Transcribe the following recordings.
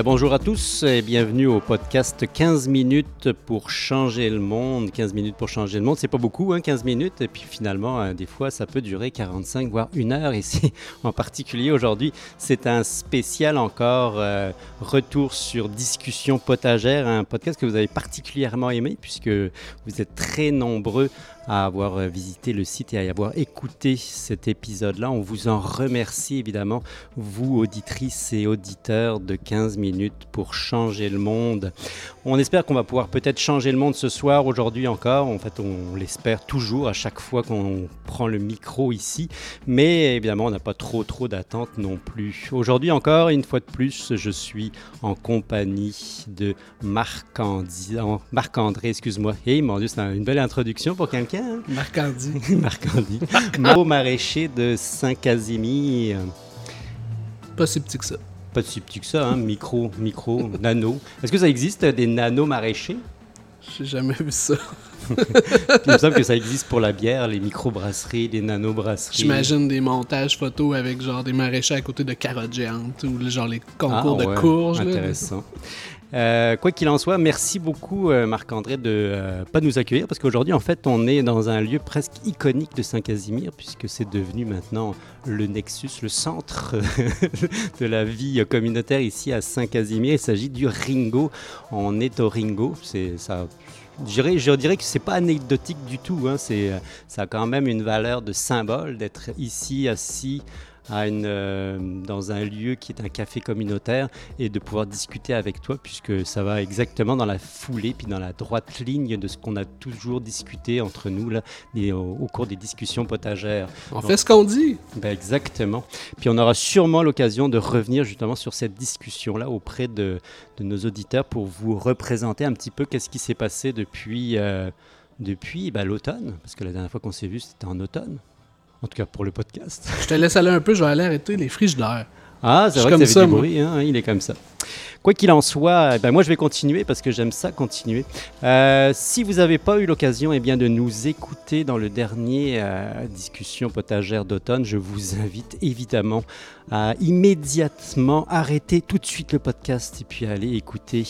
Euh, bonjour à tous et bienvenue au podcast 15 minutes pour changer le monde. 15 minutes pour changer le monde, c'est pas beaucoup, hein, 15 minutes. Et puis finalement, euh, des fois, ça peut durer 45 voire une heure. Ici, en particulier aujourd'hui, c'est un spécial encore euh, retour sur discussion potagère, un podcast que vous avez particulièrement aimé puisque vous êtes très nombreux à avoir euh, visité le site et à y avoir écouté cet épisode-là. On vous en remercie évidemment, vous auditrices et auditeurs de 15 minutes pour changer le monde. On espère qu'on va pouvoir peut-être changer le monde ce soir, aujourd'hui encore. En fait, on l'espère toujours à chaque fois qu'on prend le micro ici. Mais évidemment, on n'a pas trop trop d'attentes non plus. Aujourd'hui encore, une fois de plus, je suis en compagnie de Marc-André, excuse-moi. Hey, mon Dieu, c'est une belle introduction pour quelqu'un. Marc-Andy. Marc-Andy. Mot maraîcher de Saint-Casimir. Pas si petit que ça. Pas si petit que ça, hein? micro, micro, nano. Est-ce que ça existe des nano maraîchers? J'ai jamais vu ça. Il me semble que ça existe pour la bière, les micro-brasseries, les nano-brasseries. J'imagine des montages photos avec genre des maraîchers à côté de carottes géantes ou genre les concours ah, de courges. Intéressant. Euh, quoi qu'il en soit, merci beaucoup euh, Marc-André de euh, pas nous accueillir parce qu'aujourd'hui en fait on est dans un lieu presque iconique de Saint-Casimir puisque c'est devenu maintenant le nexus, le centre de la vie communautaire ici à Saint-Casimir. Il s'agit du Ringo. On est au Ringo. Je dirais, que c'est pas anecdotique du tout. Hein. C'est, ça a quand même une valeur de symbole d'être ici assis une, euh, dans un lieu qui est un café communautaire et de pouvoir discuter avec toi puisque ça va exactement dans la foulée puis dans la droite ligne de ce qu'on a toujours discuté entre nous là, au, cours des discussions potagères. On fait ce qu'on dit. Ben exactement. Puis on aura sûrement l'occasion de revenir justement sur cette discussion-là auprès de, de, nos auditeurs pour vous représenter un petit peu qu'est-ce qui s'est passé depuis, euh, depuis ben, l'automne, parce que la dernière fois qu'on s'est vu, c'était en automne. En tout cas, pour le podcast. Je te laisse aller un peu, je vais aller arrêter les frigidaires. Ah, c'est vrai que ça, du bruit, hein, il est comme ça. Quoi qu'il en soit, eh ben moi je vais continuer parce que j'aime ça continuer. Euh, si vous n'avez pas eu l'occasion eh bien, de nous écouter dans le dernier euh, discussion potagère d'automne, je vous invite évidemment à immédiatement arrêter tout de suite le podcast et puis aller écouter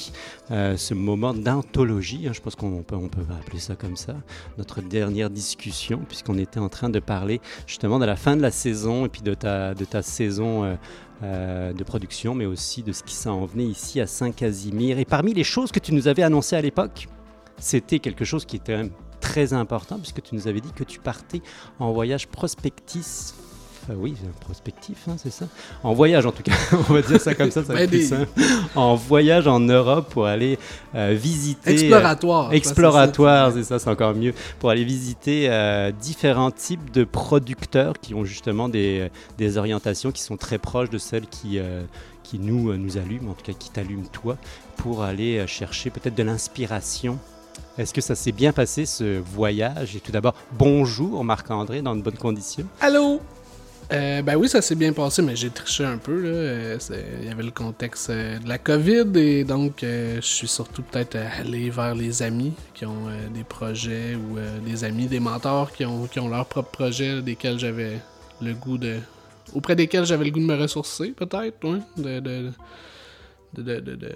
euh, ce moment d'anthologie. Hein. je pense qu'on peut, on peut appeler ça comme ça, notre dernière discussion, puisqu'on était en train de parler justement de la fin de la saison et puis de ta, de ta saison. Euh, de production, mais aussi de ce qui s'en venait ici à Saint-Casimir. Et parmi les choses que tu nous avais annoncées à l'époque, c'était quelque chose qui était très important, puisque tu nous avais dit que tu partais en voyage prospectif oui, prospectif, hein, c'est ça. En voyage, en tout cas, on va dire ça comme ça, ça va plus simple. En voyage en Europe pour aller euh, visiter. Exploratoire. exploratoire, c'est ça, c'est encore mieux. Pour aller visiter différents types de producteurs qui ont justement des, des, orientations qui sont très proches de celles qui, qui nous, nous allument, en tout cas qui t'allument toi, pour aller chercher peut-être de l'inspiration est-ce que ça s'est bien passé ce voyage? Et tout d'abord, bonjour Marc-André, dans de bonnes conditions. Allô? Euh, ben oui, ça s'est bien passé, mais j'ai triché un peu. Euh, il y avait le contexte euh, de la COVID et donc je suis surtout peut-être allé vers les amis qui ont des projets ou des amis, des mentors qui ont, qui ont leurs propres projets desquels j'avais le goût de. auprès desquels j'avais le goût de me ressourcer, peut-être, de, de, de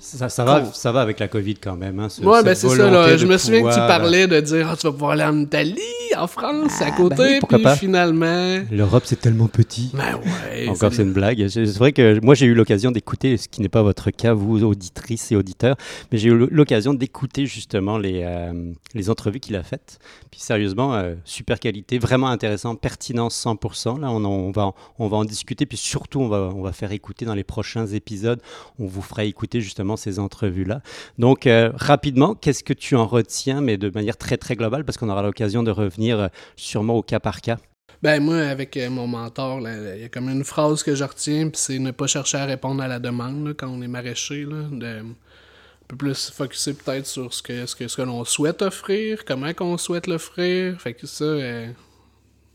ça, ça, va, ça va avec la COVID quand même. Hein, ouais, ben c'est ça. Là. Je me souviens que tu parlais de dire ah, tu vas pouvoir aller en Italie, en France, à ah, côté, ben puis finalement. L'Europe, c'est tellement petit. Ben ouais. Encore, c'est une blague. C'est vrai que moi, j'ai eu l'occasion d'écouter, ce qui n'est pas votre cas, vous, auditrices et auditeurs, mais j'ai eu l'occasion d'écouter justement les, euh, les entrevues qu'il a faites. Puis sérieusement, euh, super qualité, vraiment intéressant, pertinence 100%. Là, on, on, va, on va en discuter, puis surtout, on va, on va faire écouter dans les prochains épisodes. On vous fera écouter justement ces entrevues-là. Donc, euh, rapidement, qu'est-ce que tu en retiens, mais de manière très, très globale, parce qu'on aura l'occasion de revenir euh, sûrement au cas par cas? Ben moi, avec euh, mon mentor, il y a comme une phrase que je retiens, puis c'est ne pas chercher à répondre à la demande quand on est maraîcher, de un peu plus focuser peut-être sur ce que ce que, ce que l'on souhaite offrir, comment qu'on souhaite l'offrir. Fait que ça,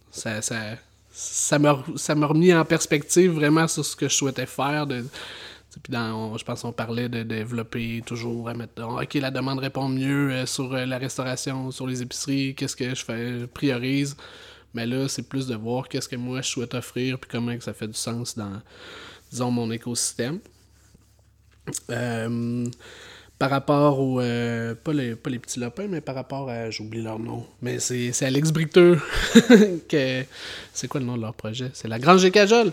ça, ça, ça m'a ça remis en perspective vraiment sur ce que je souhaitais faire, puis dans, je pense qu'on parlait de développer toujours à mettre OK, la demande répond mieux euh, sur euh, la restauration, sur les épiceries, qu'est-ce que je fais, je priorise. Mais là, c'est plus de voir qu'est-ce que moi je souhaite offrir, puis comment que ça fait du sens dans, disons, mon écosystème. Euh, par rapport au. Euh, pas, les, pas les petits lopins, mais par rapport à. J'oublie leur nom. Mais c'est Alex Bricteux. c'est quoi le nom de leur projet? C'est la Grange des Cajoles.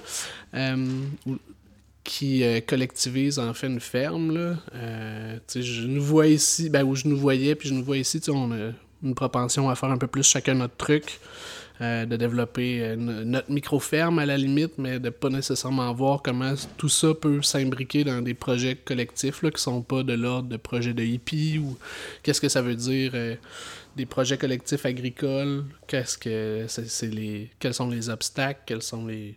Qui collectivise en fait une ferme. Là. je nous vois ici, ben, où je nous voyais, puis je nous vois ici, on a une propension à faire un peu plus chacun notre truc. Euh, de développer euh, notre micro-ferme à la limite, mais de pas nécessairement voir comment tout ça peut s'imbriquer dans des projets collectifs là, qui sont pas de l'ordre de projets de hippie ou qu'est-ce que ça veut dire euh, des projets collectifs agricoles, qu'est-ce que c'est, les quels sont les obstacles, quels sont les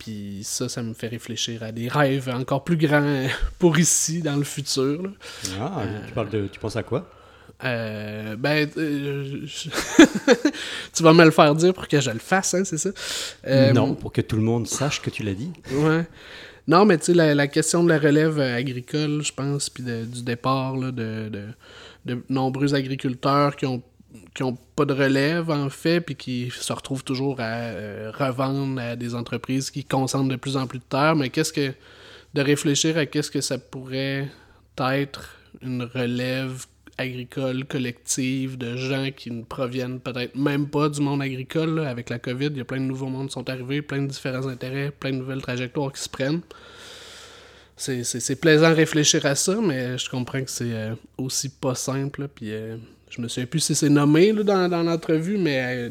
puis ça, ça me fait réfléchir à des rêves encore plus grands pour ici, dans le futur. Ah, tu, parles de, tu penses à quoi? Euh, ben, euh, tu vas me le faire dire pour que je le fasse, hein, c'est ça? Euh, non, pour que tout le monde sache que tu l'as dit. Ouais. Non, mais tu sais, la, question de la relève agricole, je pense, puis du départ là, de, de, nombreux agriculteurs qui ont qui ont pas de relève en fait puis qui se retrouvent toujours à revendre à des entreprises qui concentrent de plus en plus de terre mais qu'est-ce que de réfléchir à qu'est-ce que ça pourrait être une relève agricole collective de gens qui ne proviennent peut-être même pas du monde agricole. Avec la COVID, il y a plein de nouveaux mondes qui sont arrivés, plein de différents intérêts, plein de nouvelles trajectoires qui se prennent. C'est plaisant de réfléchir à ça, mais je comprends que c'est euh, aussi pas simple. Puis euh, je me souviens plus si c'est nommé dans, dans l'entrevue, mais euh,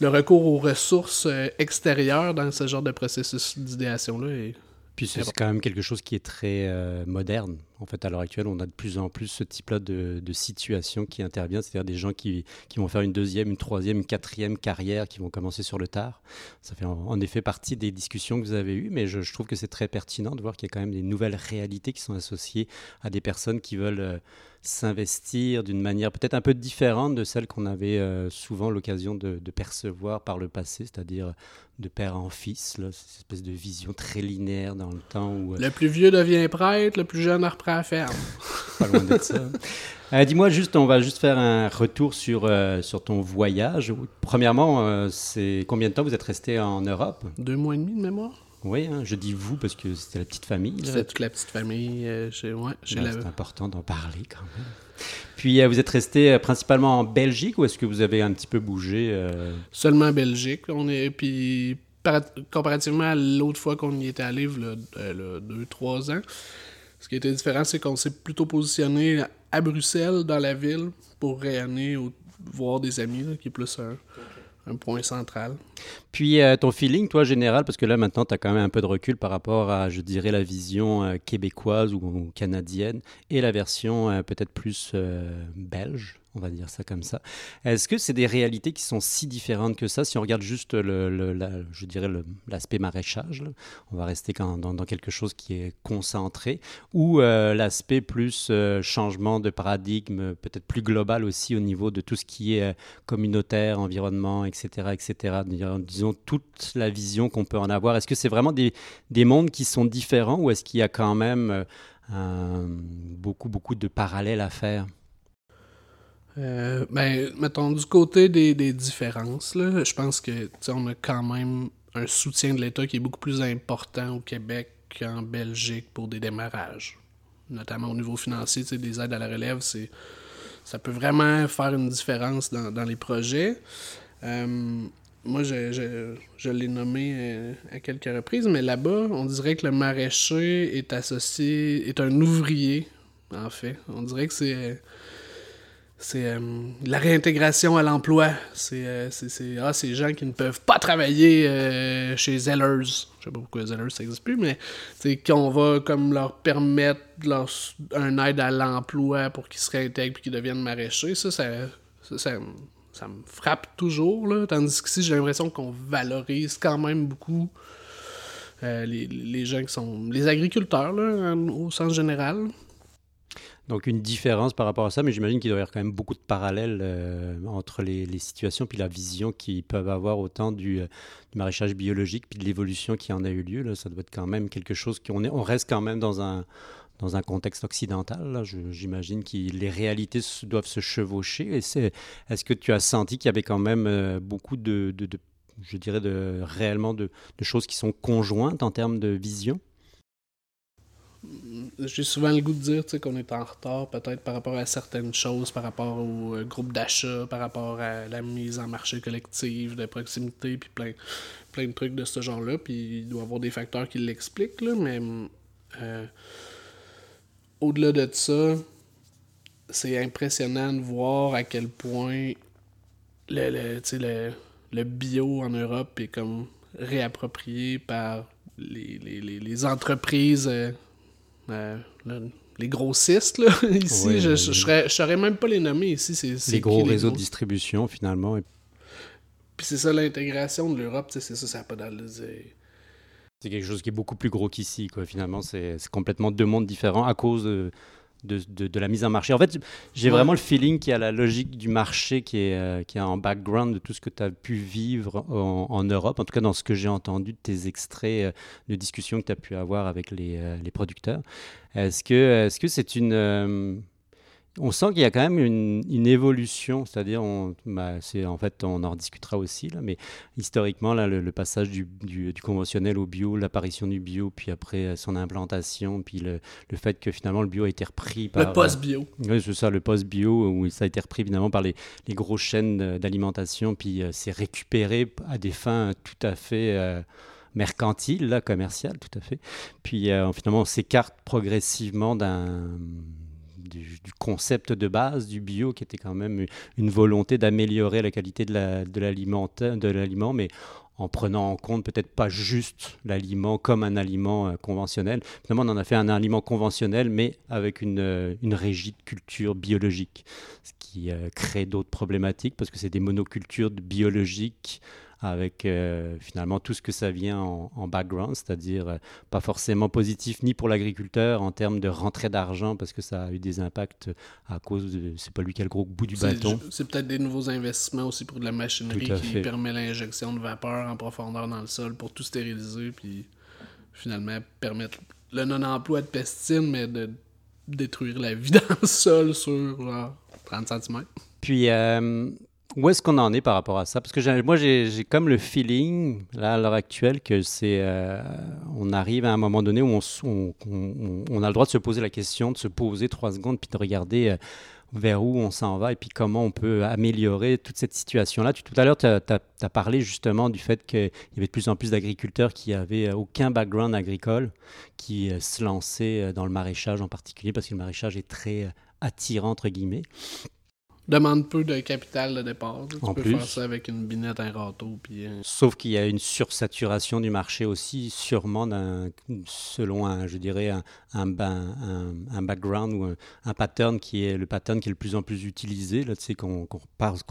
le recours aux ressources extérieures dans ce genre de processus d'idéation-là est puis c'est quand même quelque chose qui est très euh, moderne. En fait, à l'heure actuelle, on a de plus en plus ce type-là de, situation qui intervient, c'est-à-dire des gens qui, qui, vont faire une deuxième, une troisième, une quatrième carrière, qui vont commencer sur le tard. Ça fait en, effet partie des discussions que vous avez eues, mais je, trouve que c'est très pertinent de voir qu'il y a quand même des nouvelles réalités qui sont associées à des personnes qui veulent... Euh, s'investir d'une manière peut-être un peu différente de celle qu'on avait euh, souvent l'occasion de, percevoir par le passé, c'est-à-dire de père en fils, cette espèce de vision très linéaire dans le temps. Où, euh, Le plus vieux devient prêtre, le plus jeune reprend la ferme. Pas loin de ça. Euh, dis-moi juste, on va juste faire un retour sur, sur ton voyage. Premièrement, c'est combien de temps vous êtes resté en Europe? Deux mois et demi de mémoire. Oui, hein, je dis vous parce que c'était la petite famille. C'était toute la petite famille. Euh, chez, ouais, C'est important d'en parler quand même. Puis euh, vous êtes resté euh, principalement en Belgique ou est-ce que vous avez un petit peu bougé Seulement en Belgique. On est, puis comparativement à l'autre fois qu'on y était allé, là, deux, trois ans, ce qui était différent, c'est qu'on s'est plutôt positionné à Bruxelles, dans la ville, pour rayonner ou voir des amis, qui est plus un point central. Puis euh, ton feeling, toi, général, parce que là maintenant, tu as quand même un peu de recul par rapport à, je dirais, la vision euh, québécoise ou, canadienne et la version euh, peut-être plus belge? On va dire ça comme ça. Est-ce que c'est des réalités qui sont si différentes que ça? Si on regarde juste, le, je dirais, l'aspect maraîchage, on va rester dans, dans, quelque chose qui est concentré, ou euh, l'aspect plus euh, changement de paradigme, peut-être plus global aussi au niveau de tout ce qui est euh, communautaire, environnement, etc., etc. Disons, toute la vision qu'on peut en avoir. Est-ce que c'est vraiment des, des, mondes qui sont différents ou est-ce qu'il y a quand même beaucoup, beaucoup de parallèles à faire? Euh, ben, mettons, du côté des, des différences, là, je pense que on a quand même un soutien de l'État qui est beaucoup plus important au Québec qu'en Belgique pour des démarrages. Notamment au niveau financier, des aides à la relève, c'est ça peut vraiment faire une différence dans, dans les projets. Euh, moi, je, je, je l'ai nommé euh, à quelques reprises, mais là-bas, on dirait que le maraîcher est associé, est un ouvrier, en fait. On dirait que c'est c'est euh, la réintégration à l'emploi. C'est euh, ah, ces gens qui ne peuvent pas travailler euh, chez Zellers. Je sais pas pourquoi Zellers ça n'existe plus, mais qu'on va comme leur permettre leur, un aide à l'emploi pour qu'ils se réintègrent et qu'ils deviennent maraîchers. Ça, ça, ça, me frappe toujours. Là. Tandis qu'ici, j'ai l'impression qu'on valorise quand même beaucoup les, les, gens qui sont. les agriculteurs, là, au sens général. Donc une différence par rapport à ça, mais j'imagine qu'il doit y avoir quand même beaucoup de parallèles euh, entre les, situations puis la vision qu'ils peuvent avoir autant du, euh, du, maraîchage biologique puis de l'évolution qui en a eu lieu. Là, ça doit être quand même quelque chose qu'on est, on reste quand même dans un dans un contexte occidental. J'imagine que les réalités doivent se chevaucher. Est-ce que tu as senti qu'il y avait quand même euh, beaucoup de, je dirais, réellement de, choses qui sont conjointes en termes de vision? J'ai souvent le goût de dire qu'on est en retard peut-être par rapport à certaines choses, par rapport au euh, groupe d'achat, par rapport à la mise en marché collective de proximité, puis plein, plein de trucs de ce genre-là. Puis il doit y avoir des facteurs qui l'expliquent, mais euh, au-delà de ça, c'est impressionnant de voir à quel point le, le, le, bio en Europe est comme réapproprié par les, les, entreprises, euh, euh, les grossistes, là, ici. je ne saurais même pas les nommer ici. C'est, les gros réseaux de distribution, finalement. Puis c'est ça l'intégration de l'Europe, c'est ça, ça n'a pas d'aller. C'est quelque chose qui est beaucoup plus gros qu'ici, quoi. Finalement, c'est, complètement deux mondes différents à cause de de, de, la mise en marché. En fait, j'ai vraiment le feeling qu'il y a la logique du marché qui est, euh, qui est en background de tout ce que tu as pu vivre en, Europe, en tout cas dans ce que j'ai entendu de tes extraits euh, de discussions que tu as pu avoir avec les, euh, les producteurs. Est-ce que c'est -ce c'est une on sent qu'il y a quand même une, évolution, c'est-à-dire, on, bah, en fait, on en discutera aussi, là, mais historiquement, là, le, passage du, conventionnel au bio, l'apparition du bio, puis après euh, son implantation, puis le, fait que finalement le bio a été repris par... Le post-bio. Euh, oui, c'est ça, le post-bio, où ça a été repris évidemment par les, les grosses chaînes d'alimentation, puis euh, c'est récupéré à des fins tout à fait... mercantiles, là, commerciales, tout à fait. Puis finalement, on s'écarte progressivement d'un du, concept de base du bio, qui était quand même une volonté d'améliorer la qualité de l'aliment, la, mais en prenant en compte peut-être pas juste l'aliment comme un aliment euh, conventionnel. Finalement, on en a fait un aliment conventionnel, mais avec une, euh, une régie de culture biologique, ce qui euh, crée d'autres problématiques parce que c'est des monocultures biologiques avec euh, finalement tout ce que ça vient en, background, c'est-à-dire euh, pas forcément positif ni pour l'agriculteur en termes de rentrée d'argent parce que ça a eu des impacts à cause de c'est pas lui qui a le gros bout du bâton. C'est peut-être des nouveaux investissements aussi pour de la machinerie qui permet l'injection de vapeur en profondeur dans le sol pour tout stériliser puis finalement permettre le non-emploi de pesticides mais de détruire la vie dans le sol sur 30 cm. Puis euh, où est-ce qu'on en est par rapport à ça? Parce que moi, j'ai comme le feeling, là, à l'heure actuelle, que c'est. Euh, on arrive à un moment donné où on, a le droit de se poser la question, de se poser trois secondes, puis de regarder euh, vers où on s'en va et puis comment on peut améliorer toute cette situation-là. Tout à l'heure, tu as, parlé justement du fait qu'il y avait de plus en plus d'agriculteurs qui n'avaient aucun background agricole, qui euh, se lançaient dans le maraîchage en particulier, parce que le maraîchage est très attirant, entre guillemets demande peu de capital de départ. Tu peux faire ça avec une binette, un râteau. Puis, Sauf qu'il y a une sursaturation du marché aussi, sûrement selon un, je dirais, un, un, un, background ou un, pattern qui est le pattern qui est le plus en plus utilisé. Là, tu sais, qu'on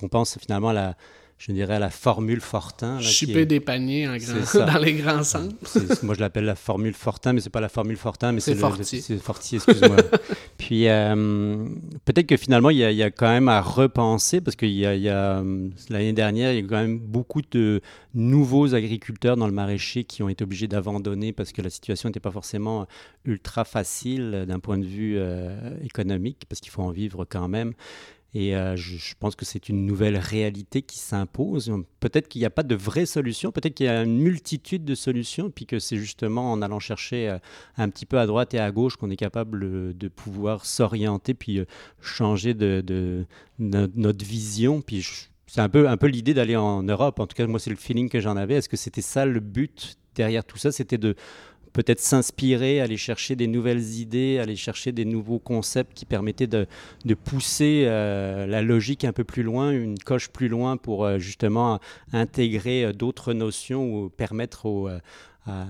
pense finalement à la je dirais, la formule Fortin. Chipper des paniers en grand... dans les grands centres. moi, je l'appelle la formule Fortin, mais c'est pas la formule Fortin, mais c'est Fortier. C'est Fortier, excuse-moi. Puis, euh, peut-être que finalement, il y, a, quand même à repenser, parce euh, l'année dernière, il y a quand même beaucoup de nouveaux agriculteurs dans le maraîcher qui ont été obligés d'abandonner parce que la situation n'était pas forcément ultra facile d'un point de vue euh, économique, parce qu'il faut en vivre quand même. Et euh, je, pense que c'est une nouvelle réalité qui s'impose. Peut-être qu'il n'y a pas de vraie solution, peut-être qu'il y a une multitude de solutions, puis que c'est justement en allant chercher euh, un petit peu à droite et à gauche qu'on est capable de pouvoir s'orienter, puis euh, changer de, notre vision. Puis c'est un peu, un peu l'idée d'aller en Europe. En tout cas, moi, c'est le feeling que j'en avais. Est-ce que c'était ça le but derrière tout ça? C'était de peut-être s'inspirer, aller chercher des nouvelles idées, aller chercher des nouveaux concepts qui permettaient de, pousser euh, la logique un peu plus loin, une coche plus loin pour euh, justement intégrer euh, d'autres notions ou permettre à,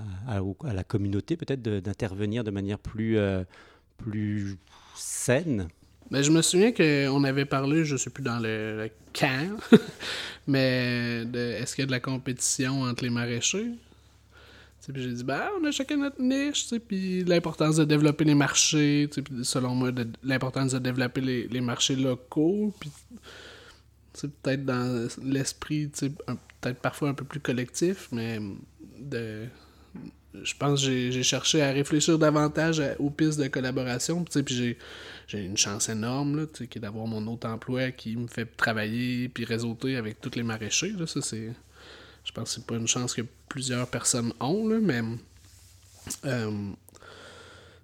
la communauté peut-être d'intervenir de, manière plus, plus saine. Ben, je me souviens qu'on avait parlé, je ne sais plus dans le, camp, mais est-ce qu'il y a de la compétition entre les maraîchers? Puis j'ai dit, ben, on a chacun notre niche, puis l'importance de développer les marchés, selon moi, l'importance de développer les, marchés locaux, puis peut-être dans l'esprit, peut-être parfois un peu plus collectif, mais de, je pense que j'ai cherché à réfléchir davantage aux pistes de collaboration, puis j'ai une chance énorme, là, qui est d'avoir mon autre emploi qui me fait travailler puis réseauter avec tous les maraîchers, là, ça c'est je pense que c'est pas une chance que plusieurs personnes ont, là, mais euh,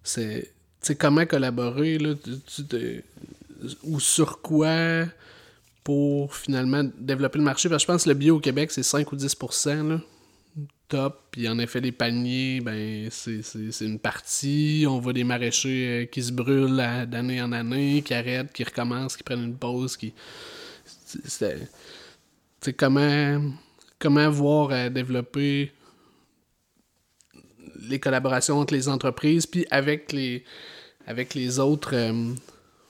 c'est comment collaborer là, ou sur quoi pour finalement développer le marché? Parce que je pense que le bio au Québec, c'est 5 ou 10 là, top. Puis en effet, les paniers, ben c'est une partie. On voit des maraîchers euh, qui se brûlent d'année en année, qui arrêtent, qui recommencent, qui prennent une pause. qui C'est comment, comment voir euh, développer les collaborations entre les entreprises, puis avec les, avec les autres. Euh,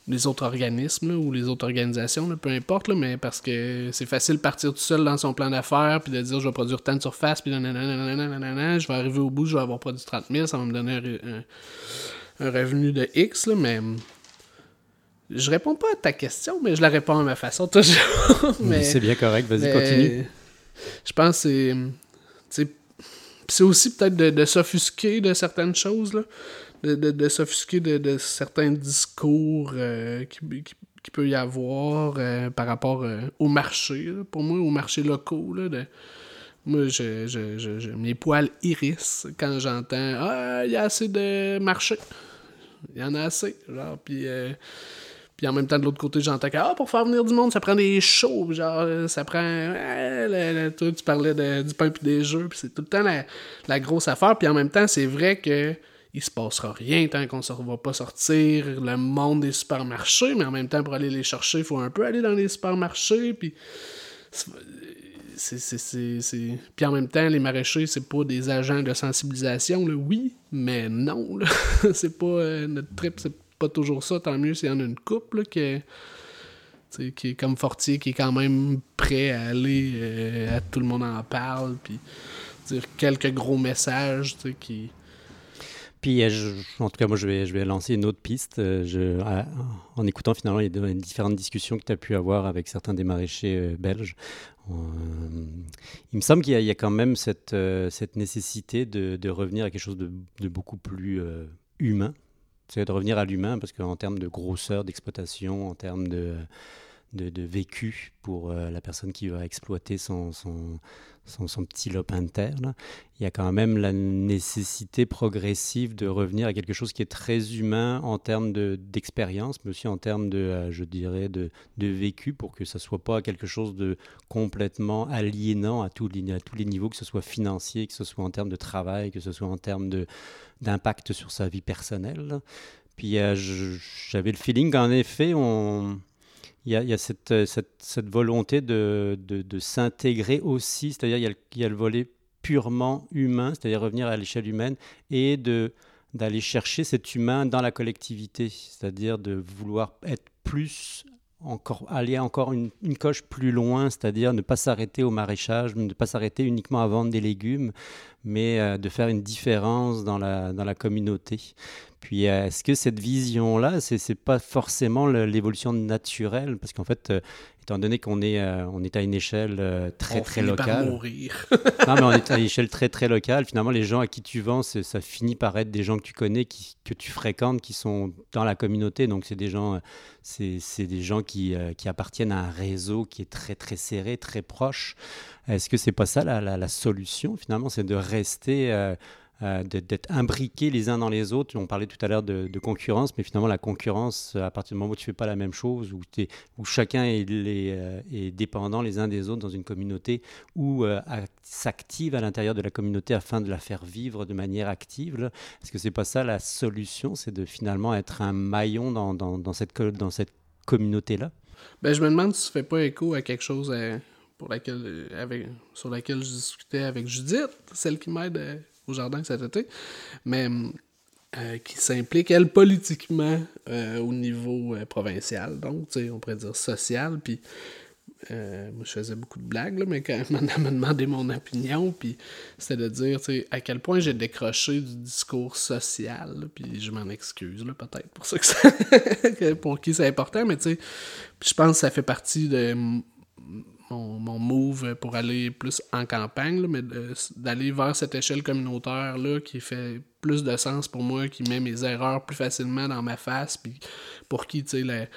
les autres organismes ou les autres organisations, peu importe, mais parce que c'est facile de partir tout seul dans son plan d'affaires puis de dire je vais produire tant de surface, puis je vais arriver au bout, je vais avoir produit 30 000, ça va me donner un, revenu de X, mais je réponds pas à ta question, mais je la réponds à ma façon toujours. mais, c'est bien correct, vas-y, continue. Je pense que c'est. C'est aussi peut-être de, de s'offusquer de certaines choses, là de, s'offusquer de, certains discours euh, qui, qui, peut y avoir euh, par rapport euh, au marché. Pour moi, au marché locaux, là, moi, je, je, mes poils hérissent quand j'entends Ah, il y a assez de marché. Il y en a assez. Genre, puis. Puis en même temps, de l'autre côté, j'entends que ah, pour faire venir du monde, ça prend des shows. Genre, ça prend. toi, tu parlais du pain et des jeux. Puis c'est tout le temps la, la, grosse affaire. Puis en même temps, c'est vrai que il se passera rien tant qu'on ne va pas sortir le monde des supermarchés, mais en même temps, pour aller les chercher, il faut un peu aller dans les supermarchés, puis... C'est, Puis en même temps, les maraîchers, c'est pas des agents de sensibilisation, oui, mais non. c'est pas. Euh, notre trip, c'est pas toujours ça. Tant mieux s'il y en a une couple qui, est, qui est comme Fortier, qui est quand même prêt à aller. Euh, à tout le monde en parle. Puis dire quelques gros messages qui, puis, euh, en tout cas, moi, je vais, je vais lancer une autre piste. Euh, en écoutant finalement les différentes discussions que tu as pu avoir avec certains des maraîchers euh, belges, il me semble qu'il y, a quand même cette, cette nécessité de, revenir à quelque chose de beaucoup plus humain. C'est de revenir à l'humain, parce qu'en termes de grosseur d'exploitation, en termes de vécu pour euh, la personne qui va exploiter son, son, petit lopin de terre. Il y a quand même la nécessité progressive de revenir à quelque chose qui est très humain en termes d'expérience, mais aussi en termes de, euh, je dirais, de, de, vécu, pour que ça soit pas quelque chose de complètement aliénant à, tous les, à tous les niveaux, que ce soit financier, que ce soit en termes de travail, que ce soit en termes d'impact sur sa vie personnelle. Puis euh, j'avais le feeling qu'en effet, on, il y a, euh, cette, volonté de, s'intégrer aussi, c'est-à-dire il, y a le volet purement humain, c'est-à-dire revenir à l'échelle humaine, et d'aller chercher cet humain dans la collectivité, c'est-à-dire de vouloir être plus encore aller encore une, coche plus loin, c'est-à-dire ne pas s'arrêter au maraîchage, ne pas s'arrêter uniquement à vendre des légumes, mais euh, de faire une différence dans la communauté. Puis euh, est-ce que cette vision-là, c'est n'est pas forcément l'évolution naturelle? Parce qu'en fait, euh, étant donné qu'on est, euh, on est à une échelle très très locale. mourir. non, mais on est à une échelle très très locale. Finalement, les gens à qui tu vends, ça finit par être des gens que tu connais, qui, que tu fréquentes, qui sont dans la communauté. Donc c'est des gens, c'est des gens qui, qui appartiennent à un réseau qui est très très serré, très proche. Est-ce que c'est pas ça la, la, la solution finalement, c'est de rester euh, d'être imbriqués les uns dans les autres. On parlait tout à l'heure de, concurrence, mais finalement la concurrence, à partir du moment où tu fais pas la même chose, où, où chacun est, euh, est, dépendant les uns des autres dans une communauté, ou euh, s'active à l'intérieur de la communauté afin de la faire vivre de manière active, est-ce que c'est pas ça la solution? C'est de finalement être un maillon dans, cette, dans cette communauté-là? Ben, Je me demande si ça ne fait pas écho à quelque chose pour laquelle, avec, sur laquelle je discutais avec Judith, celle qui m'aide au jardin cet été, mais euh, qui s'implique, elle, politiquement euh, au niveau euh, provincial, donc, on pourrait dire social, puis moi, je faisais beaucoup de blagues, mais quand elle m'a demandé mon opinion, puis c'était de dire à quel point j'ai décroché du discours social, puis je m'en excuse peut-être pour ça que pour qui c'est important, mais tu sais, je pense que ça fait partie de mon, move pour aller plus en campagne, mais d'aller vers cette échelle communautaire-là qui fait plus de sens pour moi, qui met mes erreurs plus facilement dans ma face, puis pour qui, tu sais,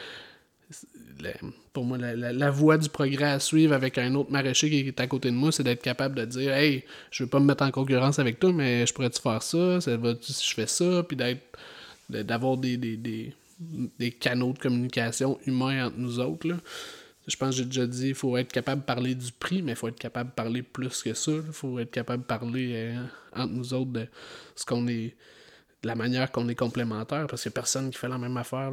pour moi, la, voie du progrès à suivre avec un autre maraîcher qui est à côté de moi, c'est d'être capable de dire Hey, je veux pas me mettre en concurrence avec toi, mais je pourrais-tu faire ça, ça va si je fais ça, puis d'être d'avoir des, des, canaux de communication humains entre nous autres. Là. Je pense que j'ai déjà dit, il faut être capable de parler du prix, mais il faut être capable de parler plus que ça. Il faut être capable de parler euh, entre nous autres de ce qu'on est, de la manière qu'on est complémentaires, parce qu'il n'y a personne qui fait la même affaire.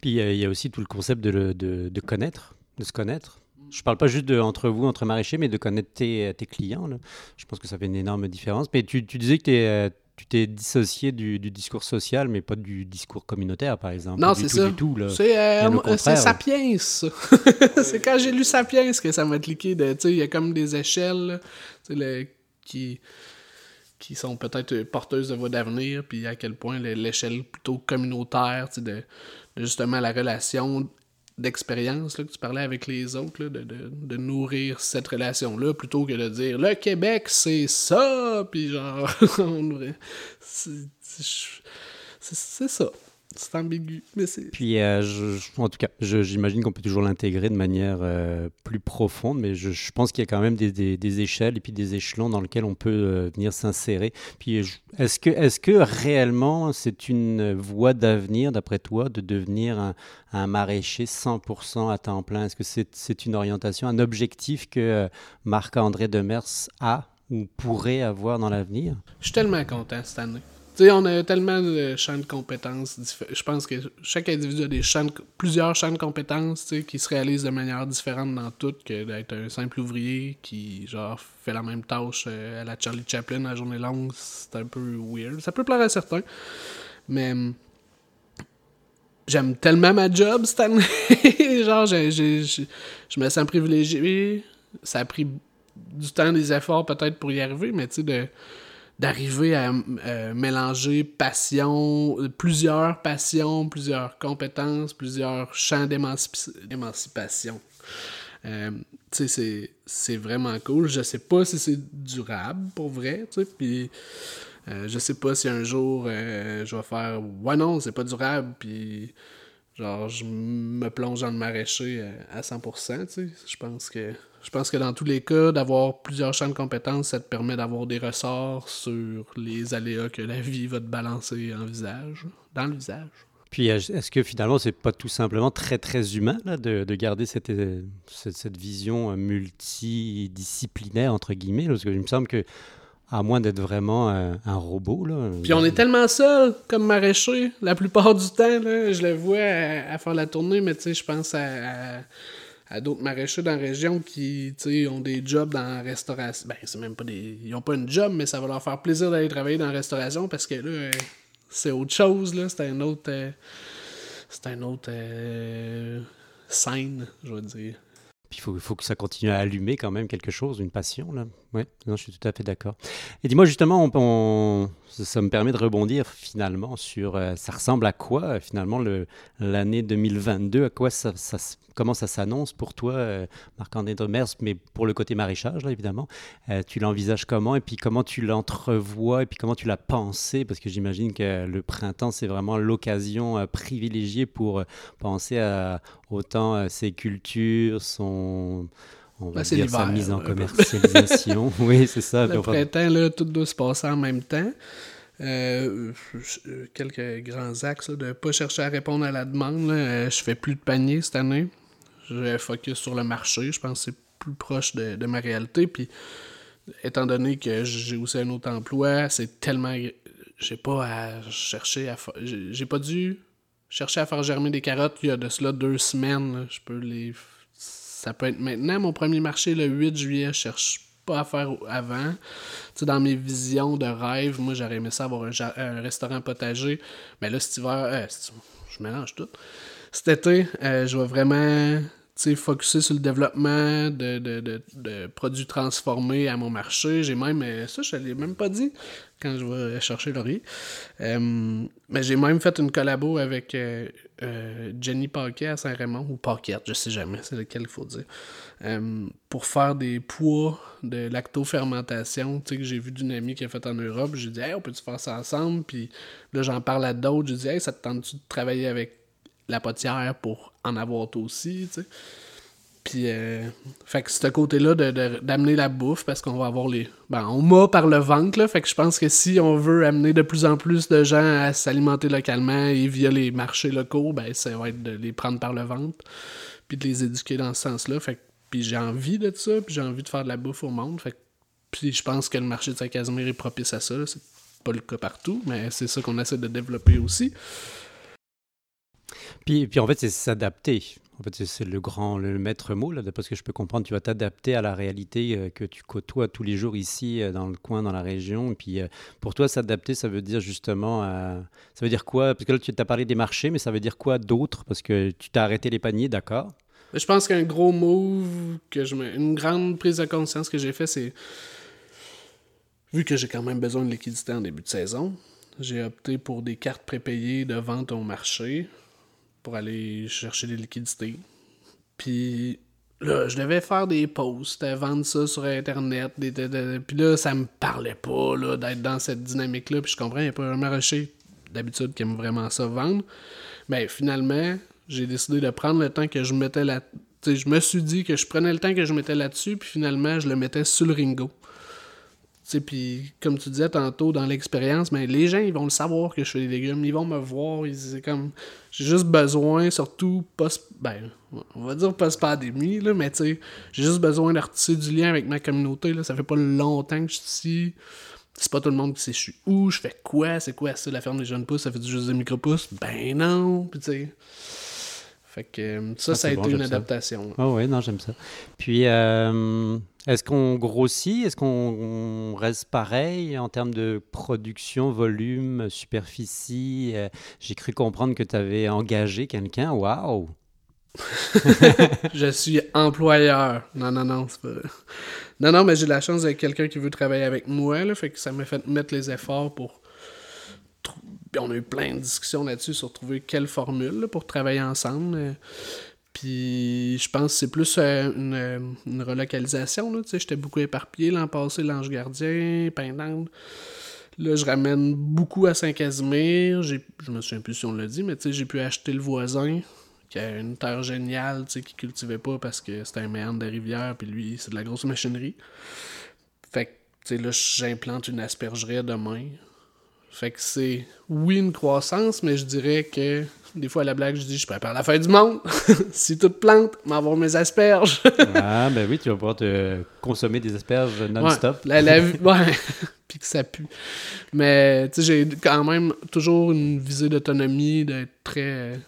Puis il y a aussi tout le concept de, de, connaître, de se connaître. Je parle pas juste de, entre vous, entre maraîchers, mais de connaître tes, tes clients. Je pense que ça fait une énorme différence. Mais tu, tu disais que euh, tu t'es dissocié du, du, discours social, mais pas du discours communautaire, par exemple. Non, c'est ça. C'est euh, Sapiens. c'est quand j'ai lu Sapiens que ça m'a cliqué. Il y a comme des échelles qui qui sont peut-être porteuses de voix d'avenir, puis à quel point l'échelle plutôt communautaire, de, justement la relation d'expérience que tu parlais avec les autres, de, nourrir cette relation-là, plutôt que de dire le Québec, c'est ça, puis genre, c'est ça. C'est ambigu, mais c'est... Puis, euh, en tout cas, j'imagine qu'on peut toujours l'intégrer de manière euh, plus profonde, mais je, pense qu'il y a quand même des, des, échelles et puis des échelons dans lesquels on peut euh, venir s'insérer. Puis, est-ce que, est que réellement c'est une voie d'avenir, d'après toi, de devenir un, un maraîcher 100% à temps plein? Est-ce que c'est une orientation, un objectif que Marc-André Demers a ou pourrait avoir dans l'avenir? Je suis tellement content cette année on a tellement de champs de compétences. Je pense que chaque individu a des champs plusieurs champs de compétences qui se réalisent de manière différente dans tout que d'être un simple ouvrier qui genre fait la même tâche euh, à la Charlie Chaplin à journée longue. C'est un peu weird. Ça peut plaire à certains. Mais hum, j'aime tellement ma job cette année. genre, je me sens privilégié. Ça a pris du temps, des efforts peut-être pour y arriver, mais tu sais, de d'arriver à euh, mélanger passion, plusieurs passions, plusieurs compétences, plusieurs champs d'émancipation. Euh, c'est vraiment cool. Je sais pas si c'est durable pour vrai, puis euh, je sais pas si un jour je vais faire ouais non, c'est pas durable, puis genre je me plonge dans le maraîcher à 100%, Je pense que je pense que dans tous les cas, d'avoir plusieurs champs de compétences, ça te permet d'avoir des ressorts sur les aléas que la vie va te balancer en visage, dans le visage. Puis est-ce que finalement, c'est pas tout simplement très très humain là, de, de, garder cette, cette, cette, vision multidisciplinaire, entre guillemets, parce que il me semble que à moins d'être vraiment un, robot. Là, Puis on est tellement seul comme maraîcher la plupart du temps. Là, je le vois à, faire la tournée, mais tu sais, je pense à à d'autres maraîchers dans la région qui ont des jobs dans la restauration. Ben, c'est même pas des. Ils ont pas une job, mais ça va leur faire plaisir d'aller travailler dans la restauration parce que là, euh, c'est autre chose, là. C'est un autre. Euh, c'est un autre. Euh, scène, je veux dire. Puis il faut, faut, que ça continue à allumer quand même quelque chose, une passion. Là. Non, je suis tout à fait d'accord. Et dis-moi justement, ça, me permet de rebondir finalement sur ça ressemble à quoi finalement l'année 2022, à quoi ça, ça, comment ça s'annonce pour toi, euh, Marc-André Demers, mais pour le côté maraîchage, là, évidemment. Euh, tu l'envisages comment? Et puis comment tu l'entrevois? Et puis comment tu l'as pensé? Parce que j'imagine que le printemps, c'est vraiment l'occasion euh, privilégiée pour penser à autant ses cultures, son on va dire sa mise en commercialisation. oui, c'est ça. Le printemps, là, tout doit se passer en même temps. quelques grands axes de ne pas chercher à répondre à la demande. je fais plus de panier cette année je focus sur le marché. Je pense que c'est plus proche de, ma réalité. Puis, étant donné que j'ai aussi un autre emploi, c'est tellement. J'ai pas à chercher à. J'ai pas dû chercher à faire germer des carottes il y a de cela deux semaines. Je peux les. Ça peut être maintenant. Mon premier marché, le 8 juillet, je cherche pas à faire avant. Tu dans mes visions de rêve, moi, j'aurais aimé ça avoir un, restaurant potager. Mais là, cet hiver, euh, je mélange tout. Cet été, euh, je vais vraiment focuser sur le développement de, de, de, produits transformés à mon marché. J'ai même, euh, ça je ne l'ai même pas dit quand je vais chercher Laurier, euh, mais j'ai même fait une collabo avec euh, Jenny Paquet à Saint-Raymond, ou Paquette, je sais jamais, c'est lequel il faut dire, pour faire des poids de lactofermentation, tu sais, que j'ai vu d'une amie qui a fait en Europe. J'ai dit, hey, on peut-tu faire ça ensemble? Puis là, j'en parle à d'autres. J'ai dit, hey, ça te tente-tu de travailler avec la potière pour en avoir aussi, tu sais? Puis, euh, fait que ce côté-là d'amener la bouffe, parce qu'on va avoir les. Ben, on m'a par le ventre, là. Fait que je pense que si on veut amener de plus en plus de gens à s'alimenter localement et via les marchés locaux, ben, ça va être de les prendre par le ventre. Puis de les éduquer dans ce sens-là. Fait que, puis j'ai envie de ça, puis j'ai envie de faire de la bouffe au monde. Fait que, puis je pense que le marché de Saint-Casimir est propice à ça. C'est pas le cas partout, mais c'est ça qu'on essaie de développer aussi. Puis, puis en fait, c'est s'adapter. En fait, c'est le grand, le maître mot, là, parce que je peux comprendre. Tu vas t'adapter à la réalité euh, que tu côtoies tous les jours ici, euh, dans le coin, dans la région. Et puis, euh, pour toi, s'adapter, ça veut dire justement. ça veut dire quoi? Parce que là, tu as parlé des marchés, mais ça veut dire quoi d'autre? Parce que tu t'as arrêté les paniers, d'accord Je pense qu'un gros move, que je une grande prise de conscience que j'ai fait, c'est. Vu que j'ai quand même besoin de liquidité en début de saison, j'ai opté pour des cartes prépayées de vente au marché pour aller chercher des liquidités. Puis là, je devais faire des posts, vendre ça sur Internet. puis là, ça me parlait pas d'être dans cette dynamique-là. Puis je comprends, il n'y a pas un maraîcher d'habitude qui aime vraiment ça vendre. Mais finalement, j'ai décidé de prendre le temps que je mettais là. je me suis dit que je prenais le temps que je mettais là-dessus, puis finalement, je le mettais sur le ringo. Puis, comme tu disais tantôt, dans l'expérience, mais les gens, ils vont le savoir que je fais des légumes. Ils vont me voir. C'est comme. J'ai juste besoin, surtout post. Ben, on va dire post-pandémie, là, mais tu sais, j'ai juste besoin d'artisser du lien avec ma communauté. Là. Ça fait pas longtemps que je suis ici. C'est pas tout le monde qui sait je suis où, je fais quoi, c'est quoi ça, la ferme des jeunes pousses, ça fait juste des micro-pousses. Ben non, puis tu sais. Fait que euh, ça, ça, a été une adaptation. Ah ouais, non, j'aime ça. Puis, euh, est-ce qu'on grossit? Est-ce qu'on reste pareil en termes de production, volume, superficie? Euh, J'ai cru comprendre que tu avais engagé quelqu'un. Waouh Je suis employeur. Non, non, non, c'est pas... Non, non, mais j'ai la chance d'être quelqu'un qui veut travailler avec moi, là, fait que ça m'a fait mettre les efforts pour on a eu plein de discussions là-dessus sur trouver quelle formule pour travailler ensemble. Euh. Puis je pense que c'est plus euh, une, une, relocalisation. Là, j'étais beaucoup éparpillé l'an passé, l'Ange Gardien, Pindande. Là, je ramène beaucoup à Saint-Casimir. Je me souviens plus si on l'a dit, mais j'ai pu acheter le voisin qui a une terre géniale, qui cultivait pas parce que c'était un méandre de rivière, puis lui, c'est de la grosse machinerie. Fait que, là, j'implante une aspergerie demain. Fait que c'est, oui, une croissance, mais je dirais que des fois, à la blague, je dis, je prépare la fin du monde. si tout plante, m'avoir mes asperges. ah, ben oui, tu vas pouvoir te consommer des asperges non-stop. Ouais, la, ouais. puis que ça pue. Mais, tu sais, j'ai quand même toujours une visée d'autonomie, d'être très.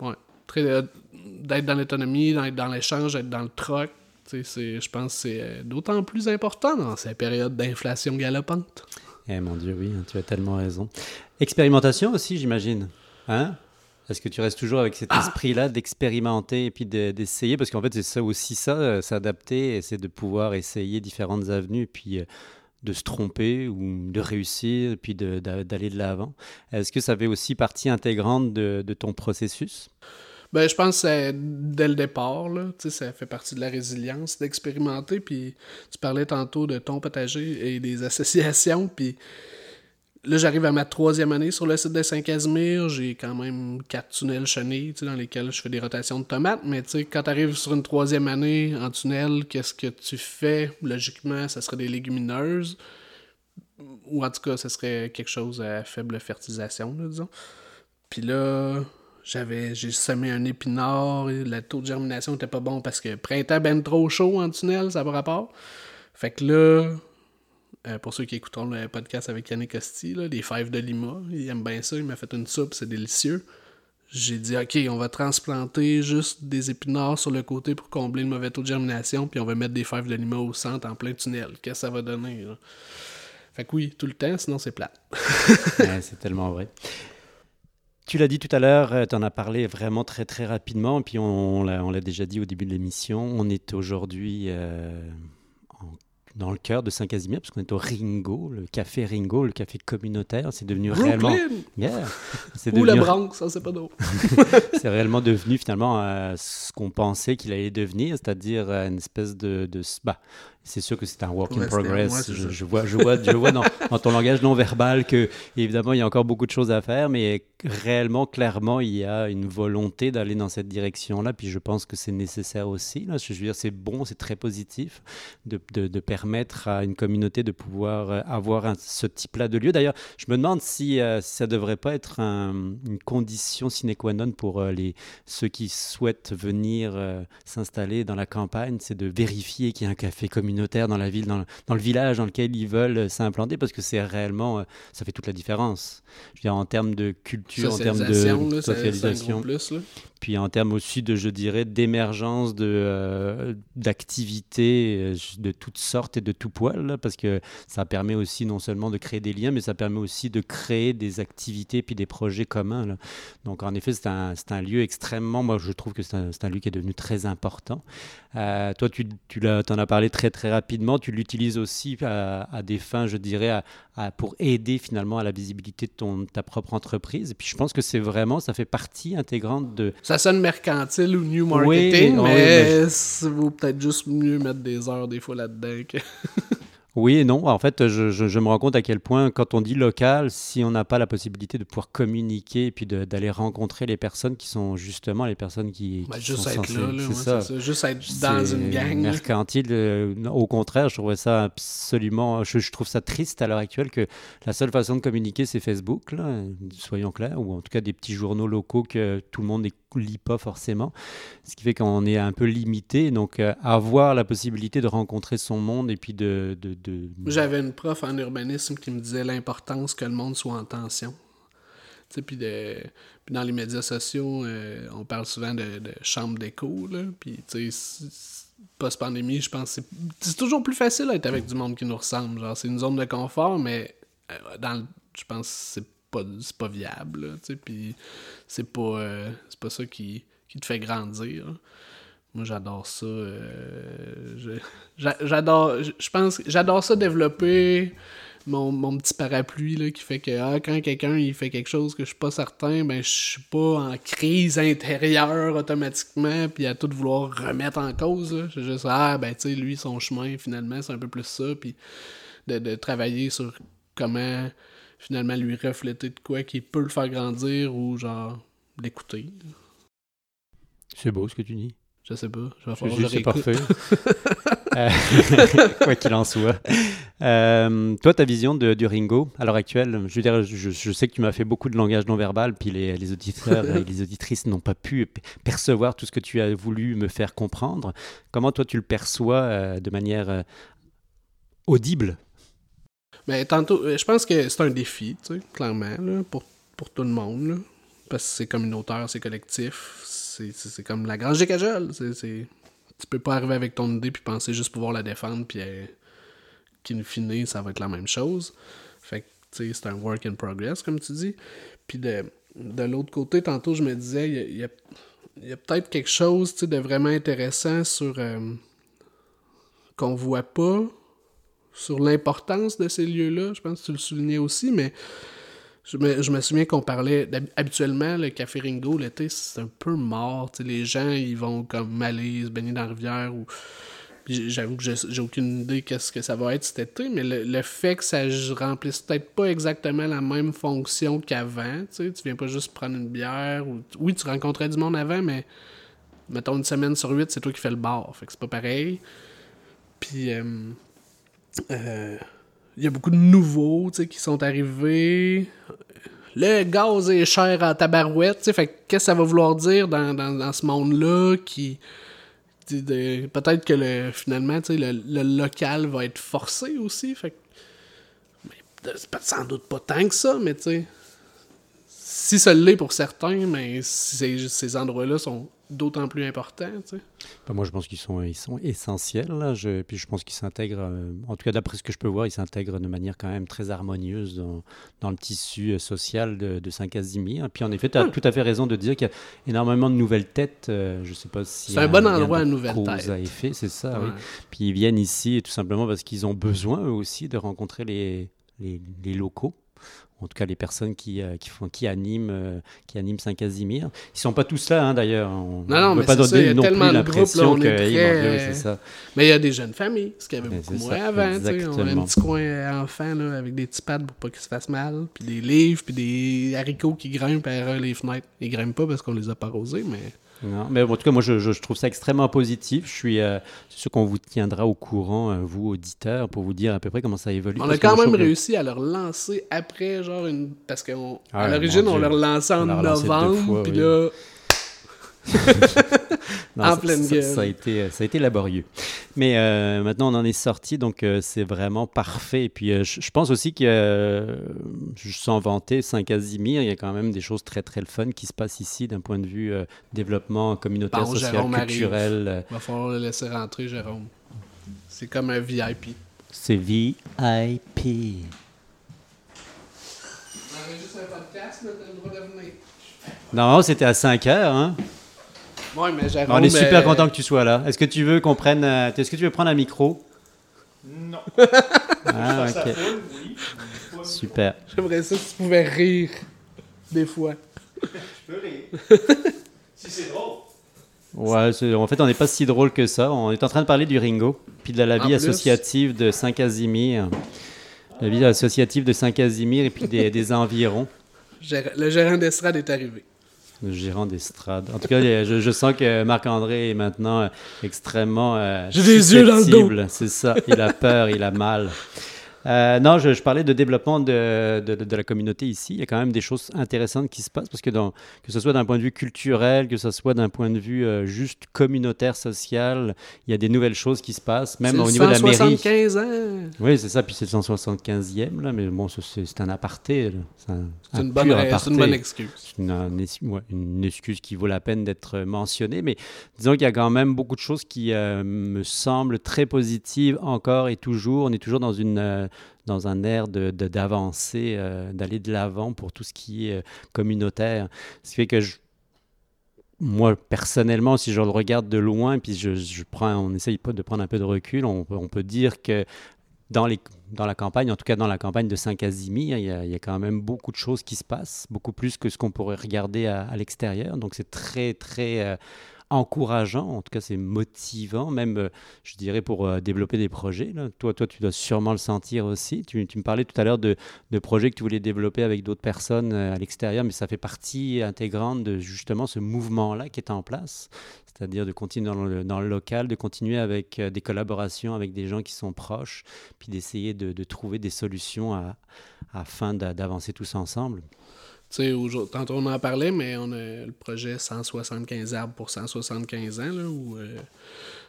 Ouais, très. d'être dans l'autonomie, d'être dans l'échange, d'être dans le troc. Tu sais, je pense que c'est euh, d'autant plus important dans ces périodes d'inflation galopante. Eh mon Dieu, oui, tu as tellement raison. Expérimentation aussi, j'imagine. Hein? Est-ce que tu restes toujours avec cet ah. esprit-là d'expérimenter et puis d'essayer? Parce qu'en fait, c'est ça aussi, ça, euh, s'adapter, c'est de pouvoir essayer différentes avenues, puis euh, de se tromper ou de réussir, puis d'aller de l'avant. Est-ce que ça fait aussi partie intégrante de, de ton processus? Ben, je pense que dès le départ, là, ça fait partie de la résilience d'expérimenter. Puis tu parlais tantôt de ton potager et des associations. Puis là, j'arrive à ma troisième année sur le site de Saint-Casimir. J'ai quand même quatre tunnels chenilles dans lesquels je fais des rotations de tomates. Mais quand tu arrives sur une troisième année en tunnel, qu'est-ce que tu fais? Logiquement, ça serait des légumineuses. Ou en tout cas, ce serait quelque chose à faible fertilisation, disons. Puis là, j'avais j'ai semé un épinard, le taux de germination était pas bon parce que printemps ben trop chaud en tunnel, ça n'a pas rapport. Fait que là, euh, pour ceux qui écouteront le podcast avec Yannick Costi, là, les fèves de Lima, il aime bien ça, il m'a fait une soupe, c'est délicieux. J'ai dit, OK, on va transplanter juste des épinards sur le côté pour combler le mauvais taux de germination, puis on va mettre des fèves de Lima au centre en plein tunnel. Qu'est-ce que ça va donner? Fait que oui, tout le temps, sinon c'est plat. c'est tellement vrai. Tu l'as dit tout à l'heure, euh, tu en as parlé vraiment très très rapidement, puis on, on l'a déjà dit au début de l'émission, on est aujourd'hui euh, dans le cœur de Saint-Casimir, parce qu'on est au Ringo, le café Ringo, le café communautaire, c'est devenu réellement... Yeah, Ou la Bronx, ça c'est pas d'autre. c'est réellement devenu finalement euh, ce qu'on pensait qu'il allait devenir, c'est-à-dire une espèce de... de bah, c'est sûr que c'est un work in progress. je, vois, je vois, je vois dans, ton langage non verbal que, évidemment, il y a encore beaucoup de choses à faire, mais réellement, clairement, il y a une volonté d'aller dans cette direction-là. Puis je pense que c'est nécessaire aussi. Là. Je veux dire, c'est bon, c'est très positif de, de, permettre à une communauté de pouvoir euh, avoir ce type-là de lieu. D'ailleurs, je me demande si, euh, ça ne devrait pas être une condition sine qua non pour euh, les, ceux qui souhaitent venir s'installer dans la campagne, c'est de vérifier qu'il y a un café communautaire dans la ville, dans, dans, le village dans lequel ils veulent euh, s'implanter, parce que c'est réellement, euh, ça fait toute la différence. Je veux dire, en termes de culture, en termes de socialisation. Puis en termes aussi de, je dirais, d'émergence de, euh, d'activités de toutes sortes et de tout poil, parce que ça permet aussi non seulement de créer des liens, mais ça permet aussi de créer des activités puis des projets communs. Donc en effet, c'est un, un lieu extrêmement, moi je trouve que c'est un, un lieu qui est devenu très important. toi, tu, tu en as parlé très très rapidement, tu l'utilises aussi à, des fins, je dirais, à, pour aider finalement à la visibilité de ton, ta propre entreprise. Et puis je pense que c'est vraiment, ça fait partie intégrante de... Ça sonne mercantile ou new marketing, mais, ça vaut peut-être juste mieux mettre des heures des fois là-dedans que... Oui et non. En fait, je, me rends compte à quel point, quand on dit local, si on n'a pas la possibilité de pouvoir communiquer et puis d'aller rencontrer les personnes qui sont justement les personnes qui, juste être là, c'est ça. Juste être dans une gang. Mercantile. Euh, au contraire, je trouvais ça absolument. Je, trouve ça triste à l'heure actuelle que la seule façon de communiquer, c'est Facebook, là, soyons clairs, ou en tout cas des petits journaux locaux que tout le monde lit pas forcément, ce qui fait qu'on est un peu limité. Donc, euh, avoir la possibilité de rencontrer son monde et puis de j'avais une prof en urbanisme qui me disait l'importance que le monde soit en tension. Puis, de, puis dans les médias sociaux, euh, on parle souvent de, de chambre d'écho. Puis, post-pandémie, je pense que c'est toujours plus facile d'être avec du monde qui nous ressemble. Genre, c'est une zone de confort, mais euh, dans je pense que c'est pas, pas viable. Puis, c'est pas, euh, pas ça qui, qui te fait grandir. Moi, j'adore ça. Euh, j'adore, je pense, j'adore ça développer mon, mon, petit parapluie là, qui fait que ah, quand quelqu'un il fait quelque chose que je suis pas certain, ben je suis pas en crise intérieure automatiquement puis à tout vouloir remettre en cause. Je juste ah ben tu sais lui son chemin finalement c'est un peu plus ça puis de, de travailler sur comment finalement lui refléter de quoi qui peut le faire grandir ou genre l'écouter. C'est beau ce que tu dis. Je sais pas. Je vais C'est parfait. Euh, quoi qu'il en soit. Euh, toi, ta vision de, du Ringo, à l'heure actuelle, je veux dire, je, sais que tu m'as fait beaucoup de langage non verbal, puis les, les auditeurs et les auditrices n'ont pas pu percevoir tout ce que tu as voulu me faire comprendre. Comment toi, tu le perçois euh, de manière audible? Mais tantôt, je pense que c'est un défi, tu sais, clairement, là, pour, pour tout le monde. parce que c'est communautaire, c'est collectif, c'est comme la grange des cajoles. Tu peux pas arriver avec ton idée puis penser juste pouvoir la défendre puis euh, qu'in fine, ça va être la même chose. Fait que, c'est un work in progress, comme tu dis. Puis de, de l'autre côté, tantôt, je me disais, il y a, peut-être quelque chose de vraiment intéressant sur. Euh, qu'on voit pas, sur l'importance de ces lieux-là. Je pense que tu le soulignais aussi, mais je me, souviens qu'on parlait. Habituellement, le Café Ringo, l'été, c'est un peu mort. les gens, ils vont comme aller se baigner dans la rivière. ou J'avoue que j'ai aucune idée qu'est-ce que ça va être cet été, mais le, fait que ça remplisse peut-être pas exactement la même fonction qu'avant. Tu viens pas juste prendre une bière. ou Oui, tu rencontrais du monde avant, mais mettons une semaine sur huit, c'est toi qui fais le bar. Fait que c'est pas pareil. Puis. Euh, euh, y a beaucoup de nouveaux qui sont arrivés. Le gaz est cher à tabarouette. Fait qu'est-ce que ça va vouloir dire dans, ce monde-là qui. Peut-être que le, finalement, le, le local va être forcé aussi. Fait mais, sans doute pas tant que ça, mais tu. Si ça l'est pour certains, mais ces, ces endroits-là sont d'autant plus important. Tu sais. Ben, moi, je pense qu'ils sont, ils sont essentiels. Là. Je, puis je pense qu'ils s'intègrent, euh, en tout cas d'après ce que je peux voir, ils s'intègrent de manière quand même très harmonieuse dans, dans le tissu euh, social de, de Saint-Casimir. Puis en effet, tu as tout à fait raison de dire qu'il y a énormément de nouvelles têtes. Euh, je sais pas si. C'est un, bon endroit à nouvelles têtes. à effet, c'est ça, oui. Puis ils viennent ici tout simplement parce qu'ils ont besoin eux aussi de rencontrer les, les, les locaux en tout cas les personnes qui, qui, font, qui animent, qui animent Saint-Casimir. Ils sont pas tous là, hein, d'ailleurs. On non, non, ne peut pas donner non plus l'impression que c'est ça. Mais il y a des jeunes familles, ce qu'il y avait beaucoup moins avant. On a un petit coin enfant là, avec des petits pads pour pas qu'ils se fassent mal, puis des livres, puis des haricots qui grimpent à les fenêtres. Ils grimpent pas parce qu'on les a pas rosés, mais... Non, mais en tout cas, moi, je, je, trouve ça extrêmement positif. Je suis euh, sûr qu'on vous tiendra au courant, euh, vous, auditeurs, pour vous dire à peu près comment ça évolue. On a quand même réussi à leur lancer après, genre, une... parce qu'à ah, l'origine, on leur lançait en novembre, puis là... en pleine ça, ça, a été, ça a été laborieux. Mais euh, maintenant, on en est sorti, donc euh, c'est vraiment parfait. Et puis, euh, je, pense aussi que, sans vanter Saint-Casimir, il y a quand même des choses très, très fun qui se passent ici d'un point de vue développement communautaire, social, culturel. Il va falloir le laisser rentrer, Jérôme. C'est comme un VIP. C'est VIP. On juste un podcast, mais t'as le droit de venir. Non, c'était à 5 heures, hein? On est super content que tu sois là. Est-ce que tu veux qu'on prenne. Euh, est-ce que tu veux prendre un micro? Non. ah, ok. Super. J'aimerais ça si tu pouvais rire des fois. Je peux rire. si c'est drôle. Ouais, en fait, on n'est pas si drôle que ça. On est en train de parler du Ringo, puis de la vie associative de Saint-Casimir. La vie associative de Saint-Casimir et puis des, des environs. Le gérant d'estrade est arrivé le gérant d'estrade. En tout cas, je, sens que Marc-André est maintenant euh, extrêmement euh, J'ai des yeux dans le dos. C'est ça. Il a peur, il a mal. Euh, non, je, parlais de développement de, de, la communauté ici. Il y a quand même des choses intéressantes qui se passent parce que, dans, que ce soit d'un point de vue culturel, que ce soit d'un point de vue euh, juste communautaire, social, il y a des nouvelles choses qui se passent, même au niveau de la mairie. 175 ans. Oui, c'est ça. Puis c'est le 175e, là, mais bon, c'est un aparté. C'est une, bonne, une bonne excuse. Une, une, excuse qui vaut la peine d'être mentionnée. Mais disons qu'il y a quand même beaucoup de choses qui euh, me semblent très positives encore et toujours. On est toujours dans une dans un air d'avancer, de, euh, d'aller de l'avant pour tout ce qui est euh, communautaire. Ce qui fait que moi, personnellement, si je le regarde de loin, puis je, prends, on essaye de prendre un peu de recul, on, peut dire que dans, les, dans la campagne, en tout cas dans la campagne de Saint-Casimir, il, il, y a quand même beaucoup de choses qui se passent, beaucoup plus que ce qu'on pourrait regarder à, l'extérieur. Donc c'est très, très... Euh, encourageant, en tout cas c'est motivant, même euh, je dirais pour euh, développer des projets. Toi, toi, tu dois sûrement le sentir aussi. Tu, me parlais tout à l'heure de, de, projets que tu voulais développer avec d'autres personnes euh, à l'extérieur, mais ça fait partie intégrante de justement ce mouvement-là qui est en place, c'est-à-dire de continuer dans le, local, de continuer avec des collaborations avec des gens qui sont proches, puis d'essayer de, trouver des solutions afin d'avancer tous ensemble sais, tantôt on en parlait, mais on a le projet 175 arbres pour 175 ans, là, où euh,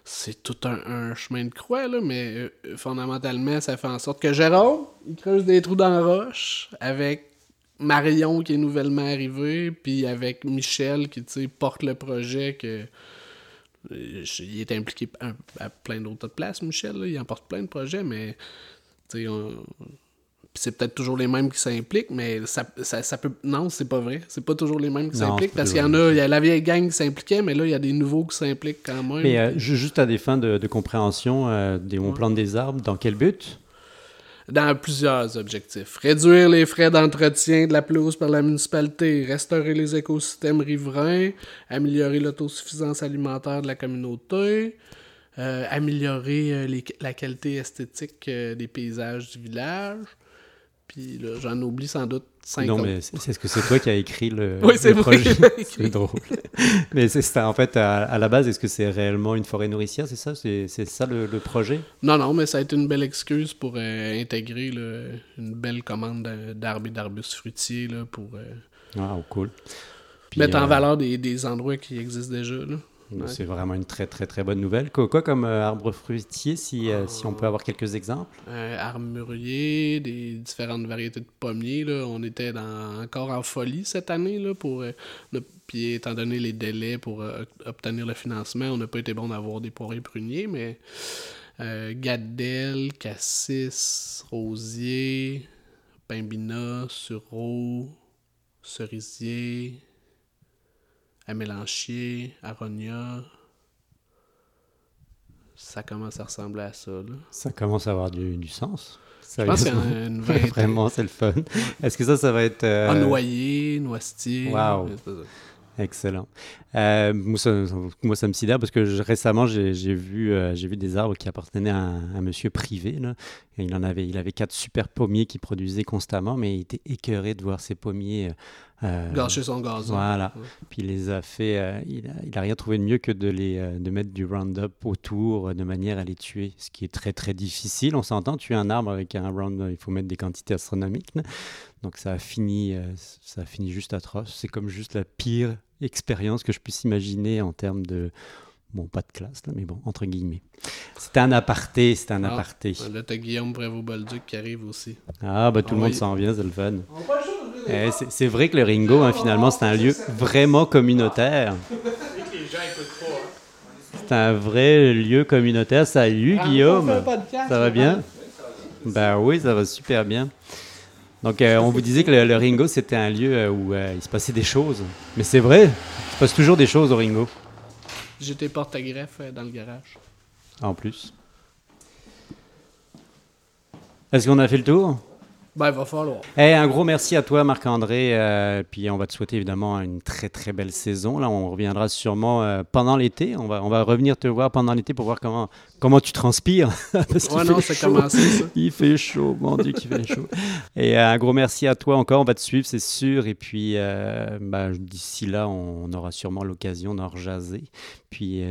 c'est tout un, chemin de croix, là, mais euh, fondamentalement, ça fait en sorte que Jérôme, il creuse des trous dans la roche avec Marion qui est nouvellement arrivé, puis avec Michel qui porte le projet que. Euh, il est impliqué à, plein d'autres places, Michel. il en porte plein de projets, mais c'est peut-être toujours les mêmes qui s'impliquent, mais ça, ça, peut. Non, c'est pas vrai. C'est pas toujours les mêmes qui s'impliquent parce qu'il y en a, il y a la vieille gang qui s'impliquait, mais là, il y a des nouveaux qui s'impliquent quand même. Mais euh, juste à des fins de, compréhension, euh, des, on plante des arbres, dans quel but? Dans plusieurs objectifs. Réduire les frais d'entretien de la pelouse par la municipalité, restaurer les écosystèmes riverains, améliorer l'autosuffisance alimentaire de la communauté, euh, améliorer la qualité esthétique des paysages du village, puis là, j'en oublie sans doute cinq Non, mais c'est ce que c'est toi qui as écrit le, oui, projet. c'est drôle. mais c'est en fait, à, la base, est-ce que c'est réellement une forêt nourricière, c'est ça? C'est ça le, projet? Non, non, mais ça a été une belle excuse pour euh, intégrer une belle commande d'arbres et d'arbustes fruitiers là, pour... Euh, cool. mettre en euh, valeur des, des endroits qui existent déjà. Là. C'est vraiment une très très très bonne nouvelle. Quoi, comme euh, arbre fruitier, si, euh, si on peut avoir quelques exemples euh, Arbre mûrier, des différentes variétés de pommiers. Là. On était dans, encore en folie cette année. Là, pour, puis étant donné les délais pour obtenir le financement, on n'a pas été bon d'avoir des poiriers pruniers, mais gadelle, cassis, rosier, pimbina, sureau, cerisier à Mélanchier, à ça commence à ressembler à ça. Là. Ça commence à avoir du, du sens. Je pense qu'il y a une vingtaine. Vraiment, c'est le fun. Est-ce que ça, ça va être. Euh... Ah, noyer, noisetier. Wow. Excellent. Euh, moi, ça, moi, ça me sidère parce que je, récemment, j'ai vu, euh, j'ai vu des arbres qui appartenaient à un, un monsieur privé. Là, et il, en avait, il avait quatre super pommiers qui produisaient constamment, mais il était écœuré de voir ces pommiers. Euh, Gâcher son gazon. Voilà. Ouais. Puis il les a fait. euh, il, a, il a rien trouvé de mieux que de, les, euh, de mettre du Roundup autour euh, de manière à les tuer, ce qui est très très difficile. On s'entend, tuer un arbre avec un Roundup, il faut mettre des quantités astronomiques. Là. Donc ça a fini, euh, ça a fini juste atroce. C'est comme juste la pire expérience que je puisse imaginer en termes de. Bon, pas de classe, là, mais bon, entre guillemets. C'était un aparté, c'était un Ah, aparté. Là, t'as Guillaume Prévost-Bolduc qui arrive aussi. Ah, bah tout Ah le monde oui. s'en vient, c'est le fun. Eh, c'est c'est vrai que le Ringo, hein, finalement, c'est un lieu vraiment communautaire. pas. Hein. C'est un vrai lieu communautaire. Salut Guillaume, ça va bien? Bah oui, ça va super bien. Donc euh, on vous disait que le, le Ringo, c'était un lieu euh, où euh, il se passait des choses. Mais c'est vrai, il se passe toujours des choses au Ringo, porte-greffes euh, dans le garage. en plus. Est-ce qu'on a fait le tour? Ben, il va falloir. Eh, un gros merci à toi, Marc-André. euh, puis on va te souhaiter évidemment une très très belle saison. Là, on reviendra sûrement euh, pendant l'été. On va, on va revenir te voir pendant l'été pour voir comment, comment tu transpires. Parce Ouais, non, c'est commencé, ça. Il fait chaud, mon Dieu, qu'il fait chaud. Et euh, un gros merci à toi encore. On va te suivre, c'est sûr. Et puis, bah, d'ici là, on aura sûrement l'occasion d'en rejaser. Puis.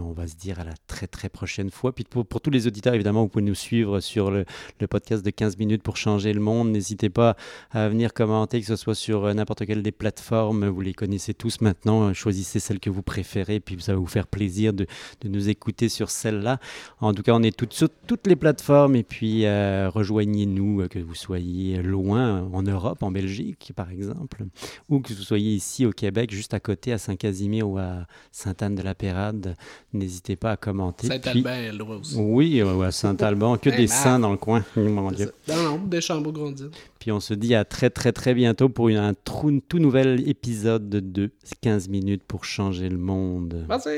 On va se dire à la très très prochaine fois. Puis pour, tous les auditeurs, évidemment, vous pouvez nous suivre sur le, podcast de 15 minutes pour changer le monde. N'hésitez pas à venir commenter, que ce soit sur euh, n'importe quelle des plateformes. Vous les connaissez tous maintenant. Choisissez celle que vous préférez, puis ça va vous faire plaisir de, de nous écouter sur celle-là. En tout cas, on est toutes sur toutes les plateformes. Et puis, euh, rejoignez-nous, euh, que vous soyez loin, en Europe, en Belgique, par exemple, ou que vous soyez ici au Québec, juste à côté, à Saint-Casimir ou à Sainte-Anne-de-la-Pérade. N'hésitez pas à commenter. Saint-Albert, aussi. oui, ouais, Saint-Alban, que Eh, des saints dans le coin, mon Dieu. ça. Non, non, des chambeaux grondines. Puis on se dit à très très très bientôt pour une- un trou- tout nouvel épisode de 15 minutes pour changer le monde. Merci.